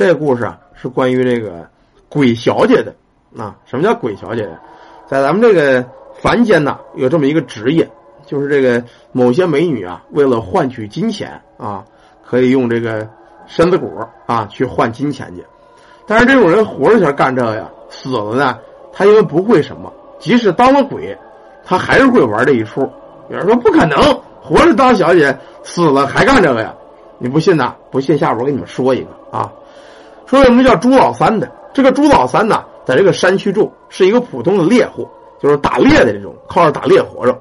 这个故事啊是关于这个鬼小姐的啊。什么叫鬼小姐？在咱们这个凡间呐，有这么一个职业，就是这个某些美女啊，为了换取金钱啊，可以用这个身子骨啊去换金钱去。但是这种人活着前干这个呀，死了呢，他因为不会什么，即使当了鬼，他还是会玩这一出。有人说不可能，活着当小姐，死了还干这个呀？你不信呐？不信，下边我给你们说一个啊。说什么叫朱老三的？这个朱老三呢，在这个山区住，是一个普通的猎户，就是打猎的这种，靠着打猎活着。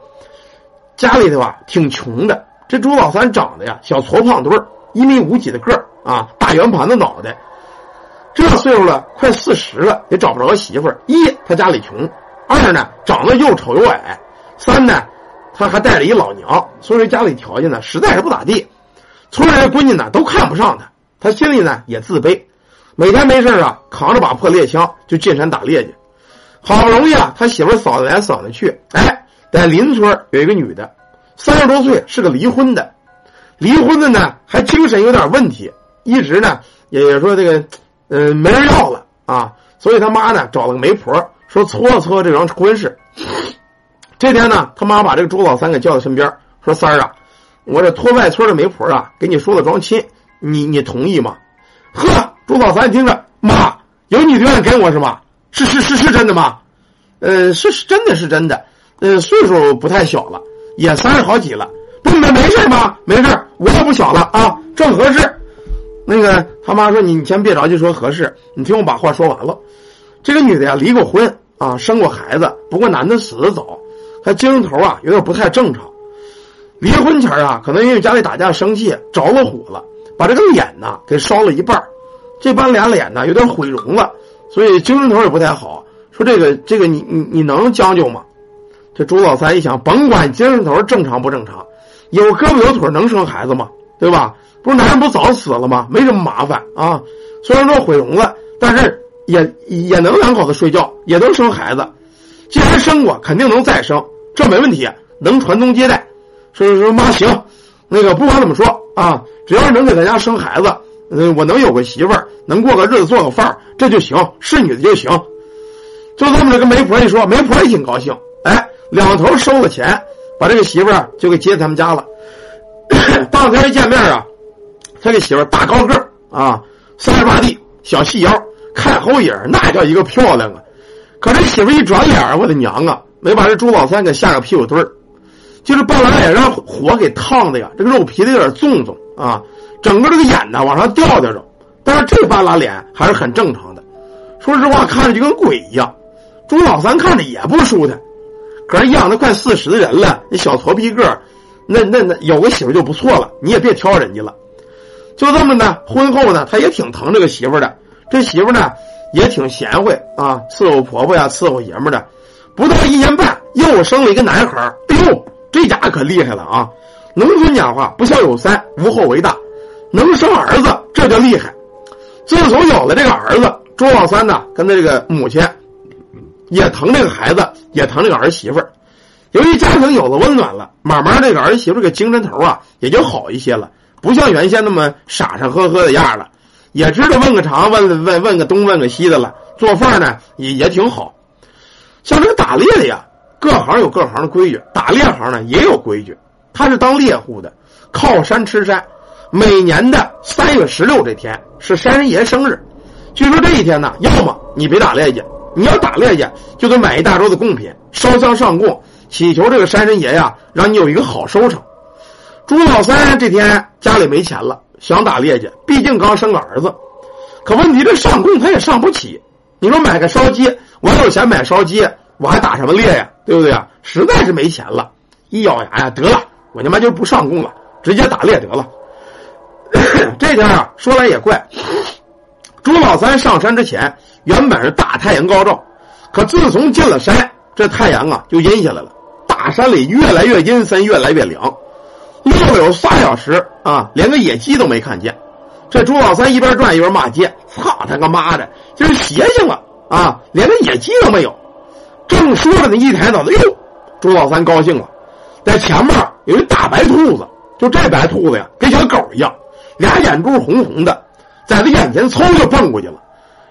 家里头啊挺穷的。这朱老三长得呀小矬胖墩儿，一米五几的个儿啊，大圆盘子脑袋。这岁数了，快四十了，也找不着媳妇儿。一，他家里穷；二呢，长得又丑又矮；三呢，他还带着一老娘，所以家里条件呢实在是不咋地。村里的闺女呢都看不上他，他心里呢也自卑。每天没事啊，扛着把破猎枪就进山打猎去。好不容易啊，他媳妇嫂子来嫂子去，哎，在邻村有一个女的，三十多岁，是个离婚的。离婚的呢，还精神有点问题，一直呢也说这个。嗯，没人要了啊，所以他妈呢找了个媒婆，说搓搓这桩婚事。这天呢，他妈把这个朱老三给叫到身边，说：“三儿啊，我这托外村的媒婆啊，给你说了桩亲，你你同意吗？”呵，朱老三你听着，妈，有你愿意跟我是吗？是是是是真的吗？呃，是是真的是真的，呃，岁数不太小了，也三十好几了。不没没事吗？没事，我也不小了啊，正合适。那个他妈说：“你你先别着急说合适，你听我把话说完了。这个女的呀，离过婚啊，生过孩子，不过男的死的早，她精神头啊有点不太正常。离婚前啊，可能因为家里打架生气着了火了，把这个脸呐给烧了一半这半俩脸呢有点毁容了，所以精神头也不太好。说这个这个你你你能将就吗？这朱老三一想，甭管精神头正常不正常，有胳膊有腿能生孩子吗？对吧？”不是男人不早死了吗？没什么麻烦啊。虽然说毁容了，但是也也能两口子睡觉，也能生孩子。既然生过，肯定能再生，这没问题，能传宗接代。说说说妈行，那个不管怎么说啊，只要能给咱家生孩子，嗯，我能有个媳妇儿，能过个日子，做个饭儿这就行，是女的就行。就这么着跟媒婆一说，媒婆也挺高兴，哎，两头收了钱，把这个媳妇儿就给接他们家了。当天一见面啊。他这媳妇儿大高个啊，三十八 D，小细腰，看后影那叫一个漂亮啊！可这媳妇一转眼我的娘啊，没把这朱老三给吓个屁股墩儿，就是半拉脸让火给烫的呀，这个肉皮子有点纵纵啊，整个这个眼呢往上掉掉着，但是这半拉脸还是很正常的。说实话，看着就跟鬼一样。朱老三看着也不舒坦，可是养的快四十的人了，那小矬皮个那那那有个媳妇就不错了，你也别挑人家了。就这么呢，婚后呢，他也挺疼这个媳妇的。这媳妇呢，也挺贤惠啊，伺候婆婆呀，伺候爷们的。不到一年半，又生了一个男孩哎呦，这家可厉害了啊！农村讲话，不孝有三，无后为大。能生儿子，这就厉害。自从有了这个儿子，朱老三呢，跟他这个母亲也疼这个孩子，也疼这个儿媳妇由于家庭有了温暖了，慢慢这个儿媳妇这个精神头啊，也就好一些了。不像原先那么傻傻呵呵的样了，也知道问个长问问问个东问个西的了。做饭呢也也挺好，像这个打猎的呀，各行有各行的规矩，打猎行呢也有规矩。他是当猎户的，靠山吃山。每年的三月十六这天是山神爷生日，据说这一天呢，要么你别打猎去，你要打猎去就得买一大桌子贡品，烧香上供，祈求这个山神爷呀，让你有一个好收成。朱老三这天家里没钱了，想打猎去，毕竟刚生个儿子。可问题这上供他也上不起。你说买个烧鸡，我有钱买烧鸡，我还打什么猎呀？对不对啊？实在是没钱了，一咬牙呀，得了，我他妈就不上供了，直接打猎得了。这天啊，说来也怪，朱老三上山之前，原本是大太阳高照，可自从进了山，这太阳啊就阴下来了，大山里越来越阴森，越来越凉。溜了有仨小时啊，连个野鸡都没看见。这朱老三一边转一边骂街：“操他个妈的，今儿邪性了啊！连个野鸡都没有。”正说着呢，一抬脑袋，哟，朱老三高兴了，在前面有一大白兔子，就这白兔子呀，跟小狗一样，俩眼珠红红的，在他眼前嗖就蹦过去了。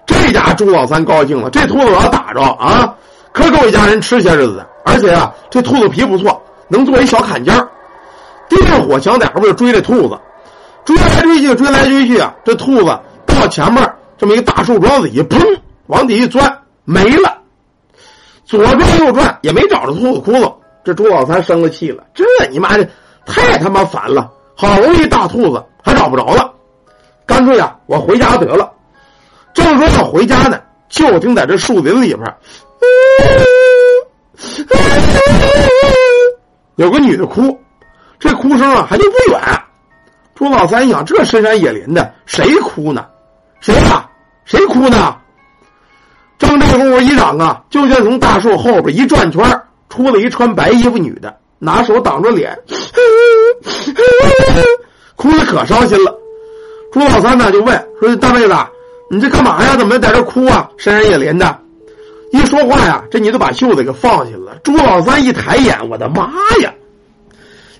这家朱老三高兴了，这兔子我要打着啊，可够一家人吃些日子的。而且啊，这兔子皮不错，能做一小坎肩盯着火墙点不就追这兔子，追来追去，追来追去啊，这兔子到前面这么一大树桩子一砰，往底一钻没了。左转右转也没找着兔子窟窿，这朱老三生了气了，这你妈的太他妈烦了！好容易大兔子还找不着了，干脆啊，我回家得了。正说要回家呢，就听在这树林里边，有个女的哭，这哭声啊还就不远。朱老三一想，这深山野林的，谁哭呢？谁呀？谁哭呢？正这功夫一嚷啊，就见从大树后边一转圈出了一穿白衣服女的，拿手挡着脸，哭的可伤心了。朱老三呢就问说：“大妹子，你这干嘛呀？怎么在这哭啊？深山野林的。”一说话呀，这女的把袖子给放下了。朱老三一抬眼，我的妈呀！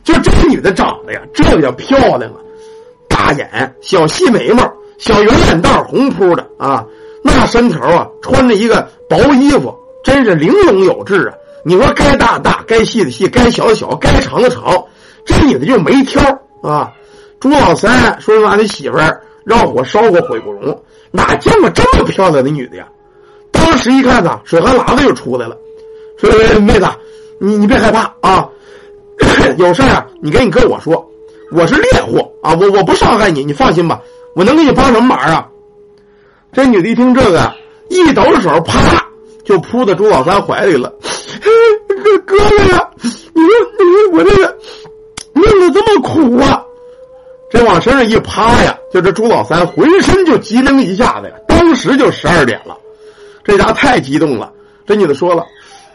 就这女的长得呀，这叫漂亮啊！大眼，小细眉毛，小圆眼蛋，红扑的啊。那身条啊，穿着一个薄衣服，真是玲珑有致啊！你说该大大，该细的细，该小的小，该长的长，这女的就没挑啊！朱老三说：“俺的媳妇儿让火烧过毁不容，哪见过这么漂亮的女的呀？”当时一看呐，水汗喇子就出来了，说：“妹子，你你别害怕啊，有事啊，你跟你哥我说，我是猎户啊，我我不伤害你，你放心吧，我能给你帮什么忙啊？”这女的一听这个，一抖手，啪就扑到朱老三怀里了。哥哥呀，往身上一趴呀，就这朱老三浑身就机灵一下子呀，当时就十二点了。这家太激动了。这女的说了：“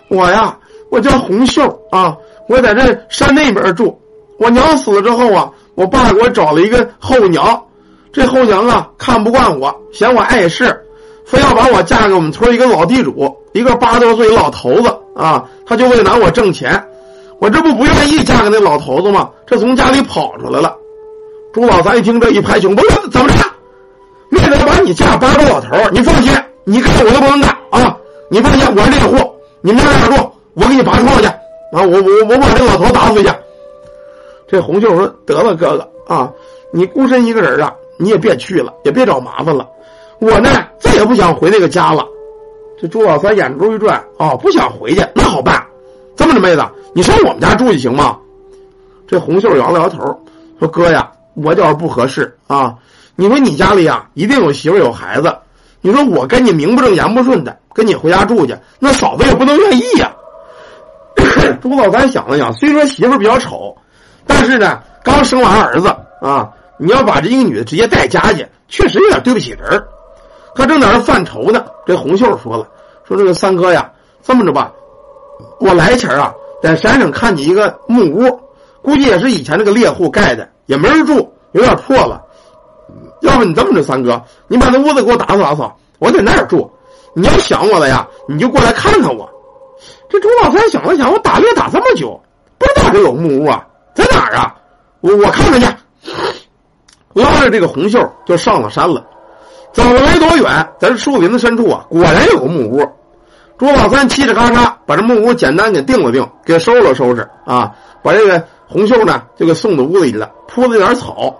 我呀，我叫红秀啊，我在这山那边住。我娘死了之后啊，我爸给我找了一个后娘。”这后娘啊，看不惯我，嫌我碍事，非要把我嫁给我们村一个老地主，一个八十多岁老头子啊！他就为拿我挣钱，我这不不愿意嫁给那老头子吗？这从家里跑出来了。朱老三一听这一拍胸，不是怎么着？为了把你嫁八多老头儿你放心，你干我都不能干啊！你放心，我是猎户，你们在哪住？我给你拔创去啊！我我我把这老头打死去。这红袖说：“得了，哥哥啊，你孤身一个人啊。”你也别去了，也别找麻烦了。我呢，再也不想回那个家了。这朱老三眼珠一转，哦，不想回去，那好办。这么着，妹子，你上我们家住去行吗？这红袖摇了摇头，说：“哥呀，我觉着不合适啊。你说你家里呀，一定有媳妇有孩子。你说我跟你名不正言不顺的，跟你回家住去，那嫂子也不能愿意呀。”朱老三想了想，虽说媳妇比较丑，但是呢，刚生完儿子啊。你要把这一个女的直接带家去，确实有点对不起人他正在那犯愁呢，这红秀说了：“说这个三哥呀，这么着吧，我来前啊，在山上看见一个木屋，估计也是以前那个猎户盖的，也没人住，有点破了。要不你这么着，三哥，你把那屋子给我打扫打扫，我在那儿住。你要想我了呀，你就过来看看我。”这朱老三想了想，我打猎打这么久，不知道这有木屋啊，在哪儿啊？我我看看去。拉着这个红袖就上了山了，走了没多远，在这树林子深处啊，果然有个木屋。朱老三嘁哩咔嚓把这木屋简单给定了定，给收了收拾啊，把这个红袖呢就给送到屋里了，铺了点草。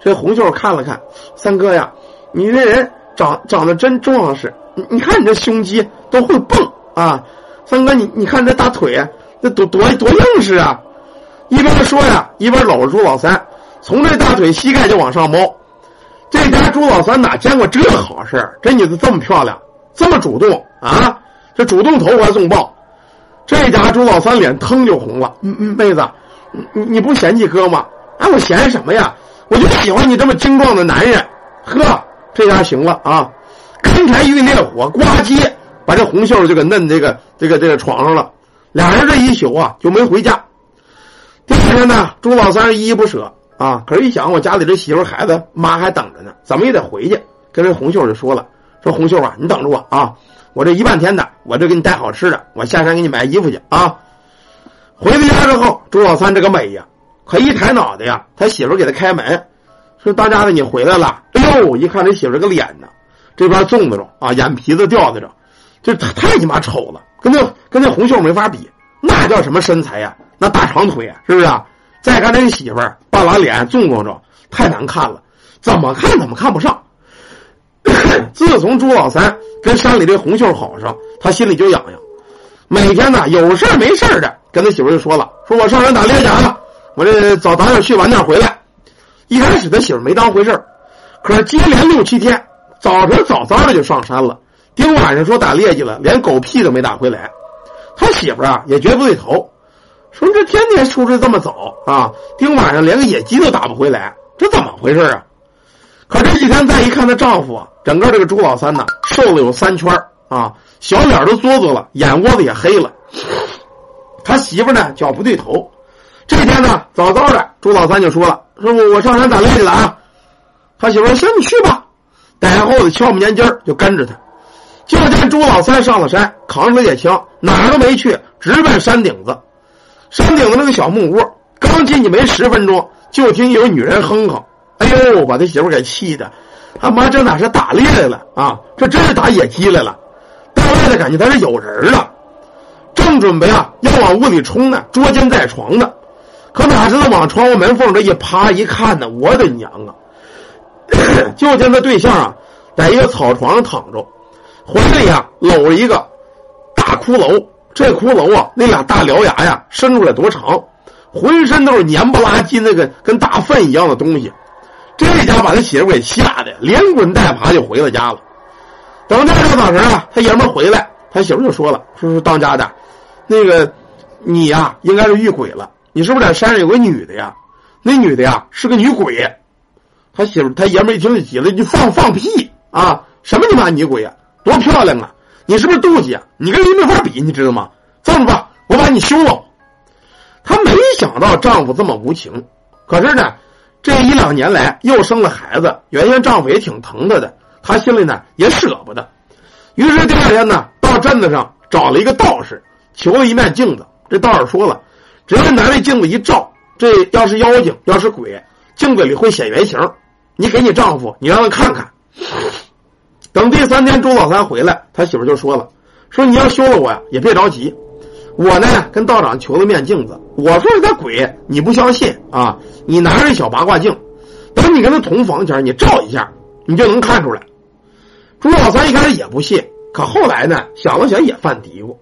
这红袖看了看，三哥呀，你这人长长得真壮实，你你看你这胸肌都会蹦啊，三哥你你看这大腿，那多多多硬实啊！一边说呀，一边搂着朱老三。从这大腿膝盖就往上摸，这家朱老三哪见过这好事这女子这么漂亮，这么主动啊！这主动投怀送抱，这家朱老三脸腾就红了。嗯嗯，妹子，你你不嫌弃哥吗？啊，我嫌什么呀？我就喜欢你这么精壮的男人。呵，这下行了啊！干柴遇烈火，呱唧把这红袖就给嫩这个这个这个床上了。俩人这一宿啊就没回家。第二天呢，朱老三依依不舍。啊！可是，一想我家里这媳妇孩子妈还等着呢，怎么也得回去。跟这红袖就说了：“说红袖啊，你等着我啊！我这一半天的，我这给你带好吃的，我下山给你买衣服去啊！”回到家之后，朱老三这个美呀，可一抬脑袋呀，他媳妇给他开门，说当家的你回来了。哎呦，一看这媳妇这个脸呢，这边粽子着啊，眼皮子吊在着，这太你妈丑了，跟那跟那红袖没法比。那叫什么身材呀？那大长腿，是不是啊？再看这个媳妇，半拉脸，纵光着，太难看了，怎么看怎么看不上。自从朱老三跟山里这红袖好上，他心里就痒痒，每天呢有事没事的跟他媳妇就说了：“说我上山打猎去啊，我这早早点去，晚点回来。”一开始他媳妇没当回事可是接连六七天，早晨早早的就上山了，丁晚上说打猎去了，连狗屁都没打回来。他媳妇啊也觉不对头，说这天天出去这么早啊，丁晚上连个野鸡都打不回来，这怎么回事啊？可这几天再一看，她丈夫啊，整个这个朱老三呢，瘦了有三圈啊，小脸都哆嗦了，眼窝子也黑了。他媳妇呢，脚不对头。这天呢，早早的，朱老三就说了：“说我我上山打猎去了啊。”他媳妇说：“行，你去吧。”逮后的敲木年筋就跟着他。就见朱老三上了山，扛着猎枪，哪儿都没去，直奔山顶子。山顶子那个小木屋，刚进去没十分钟，就听有女人哼哼。哎呦，把他媳妇给气的，他妈这哪是打猎来了啊？这真是打野鸡来了！大外的感觉他是有人了，正准备啊要往屋里冲呢，捉奸在床呢，可哪知道往窗户门缝这一趴一看呢，我的娘啊！就见他对象啊，在一个草床上躺着，怀里呀搂着一个大骷髅，这骷髅啊那俩大獠牙呀伸出来多长，浑身都是黏不拉几那个跟大粪一样的东西。这家把他媳妇给吓得连滚带爬就回了家了。等第二天早晨啊，他爷们回来，他媳妇就说了：“说说当家的，那个你呀，应该是遇鬼了。你是不是在山上有个女的呀？那女的呀是个女鬼。”他媳妇他爷们一听就急了：“你放放屁啊！什么你妈女鬼呀？多漂亮啊！你是不是妒忌啊？你跟人没法比，你知道吗？这么吧，我把你休了。”她没想到丈夫这么无情，可是呢。这一两年来又生了孩子，原先丈夫也挺疼她的，他心里呢也舍不得。于是第二天呢，到镇子上找了一个道士，求了一面镜子。这道士说了，只要拿这镜子一照，这要是妖精，要是鬼，镜子里会显原形。你给你丈夫，你让他看看。等第三天朱老三回来，他媳妇就说了，说你要休了我呀，也别着急。我呢，跟道长求了面镜子，我说是他鬼，你不相信啊？你拿着小八卦镜，等你跟他同房前，你照一下，你就能看出来。朱老三一开始也不信，可后来呢，想了想也犯嘀咕。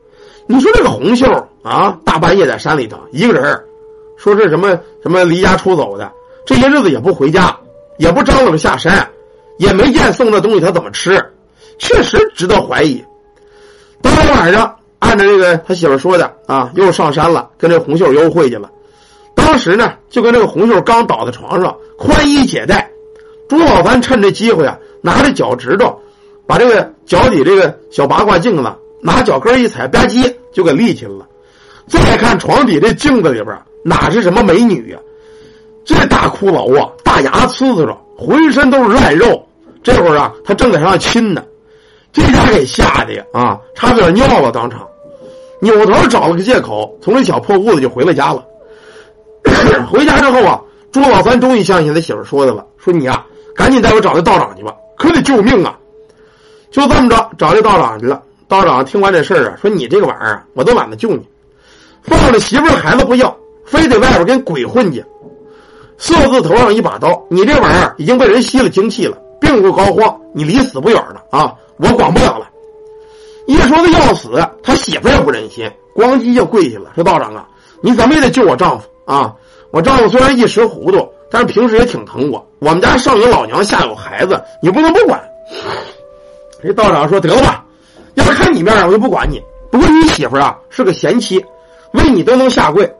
你说这个红袖啊，大半夜在山里头一个人，说是什么什么离家出走的，这些日子也不回家，也不张罗着下山，也没见送的东西他怎么吃，确实值得怀疑。当天晚上。按照这个他媳妇说的啊，又上山了，跟这红袖幽会去了。当时呢，就跟这个红袖刚倒在床上，宽衣解带。朱老三趁这机会啊，拿着脚趾头，把这个脚底这个小八卦镜子拿脚跟一踩，吧唧就给立起来了。再看床底这镜子里边，哪是什么美女呀？这大骷髅啊，大牙呲呲着，浑身都是烂肉。这会儿啊，他正在上亲呢，这家给吓的呀啊，差点尿了当场。扭头找了个借口，从这小破屋子就回了家了。回家之后啊，朱老三终于相信他媳妇说的了，说你呀，赶紧带我找那道长去吧，可得救命啊！就这么着，找这道长去了。道长听完这事儿啊，说你这个玩意儿，我都懒得救你，放着媳妇孩子不要，非得外边跟鬼混去，色字头上一把刀，你这玩意儿已经被人吸了精气了，病入膏肓，你离死不远了啊！我管不了了。一说他要死，他媳妇也不忍心，咣叽就跪下了，说：“道长啊，你怎么也得救我丈夫啊！我丈夫虽然一时糊涂，但是平时也挺疼我。我们家上有老娘，下有孩子，你不能不管。”这道长说：“得了吧，要看你面儿，我就不管你。不过你媳妇啊是个贤妻，为你都能下跪。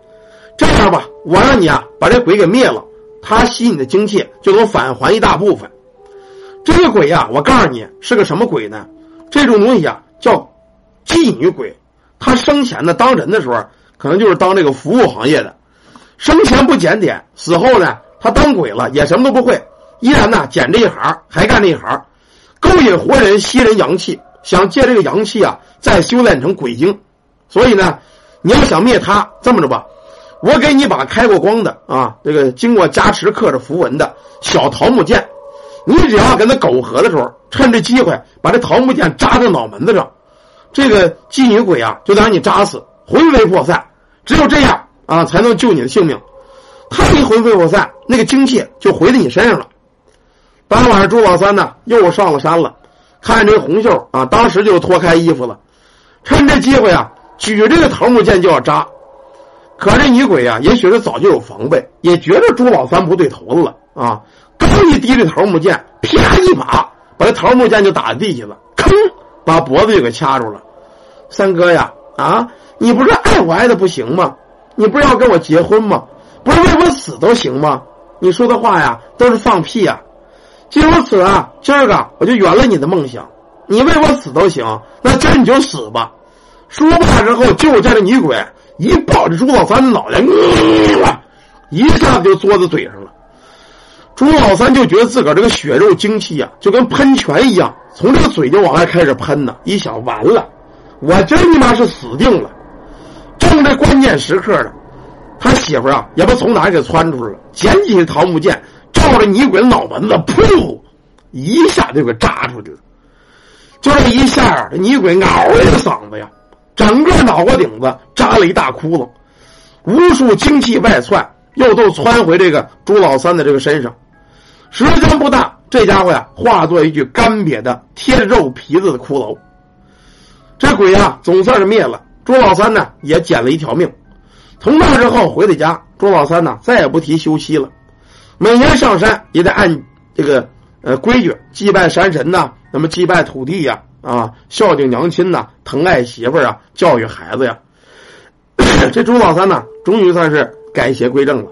这样吧，我让你啊把这鬼给灭了，他吸你的精气就能返还一大部分。这个鬼呀，我告诉你是个什么鬼呢？这种东西啊。”叫妓女鬼，他生前呢当人的时候，可能就是当这个服务行业的，生前不检点，死后呢他当鬼了也什么都不会，依然呢捡这一行还干这一行，勾引活人吸人阳气，想借这个阳气啊再修炼成鬼精，所以呢你要想灭他，这么着吧，我给你把开过光的啊，这个经过加持刻着符文的小桃木剑，你只要跟他苟合的时候，趁这机会把这桃木剑扎在脑门子上，这个妓女鬼啊就得让你扎死，魂飞魄散。只有这样啊，才能救你的性命。他一魂飞魄散，那个精气就回到你身上了。当晚上，朱老三呢又上了山了，看这红袖啊，当时就脱开衣服了，趁这机会啊，举这个桃木剑就要扎。可这女鬼啊，也许是早就有防备，也觉得朱老三不对头子了啊！刚一提这桃木剑，啪一把把这桃木剑就打在地下了，吭，把脖子就给掐住了。三哥呀，啊，你不是爱我爱的不行吗？你不是要跟我结婚吗？不是为我死都行吗？你说的话呀，都是放屁呀！既如此啊，今儿个我就圆了你的梦想，你为我死都行，那今儿你就死吧！说罢之后，就见这女鬼。一抱着朱老三的脑袋，一下子就嘬在嘴上了。朱老三就觉得自个儿这个血肉精气呀，就跟喷泉一样，从这个嘴就往外开始喷呢。一想，完了，我真他妈是死定了！正在关键时刻呢，他媳妇啊，也不从哪给窜出来了，捡起桃木剑，这女鬼脑门子，噗，一下就给扎出去了。就这一下，这女鬼嗷一嗓子呀！整个脑瓜顶子扎了一大窟窿，无数精气外窜，又都窜回这个朱老三的这个身上。时间不大，这家伙呀化作一具干瘪的贴着肉皮子的骷髅。这鬼呀总算是灭了，朱老三呢也捡了一条命。从那之后回到家，朱老三呢再也不提休息了，每年上山也得按这个呃规矩祭拜山神呐，那么祭拜土地呀。啊，孝敬娘亲呐，疼爱媳妇儿啊，教育孩子呀，这朱老三呢，终于算是改邪归正了。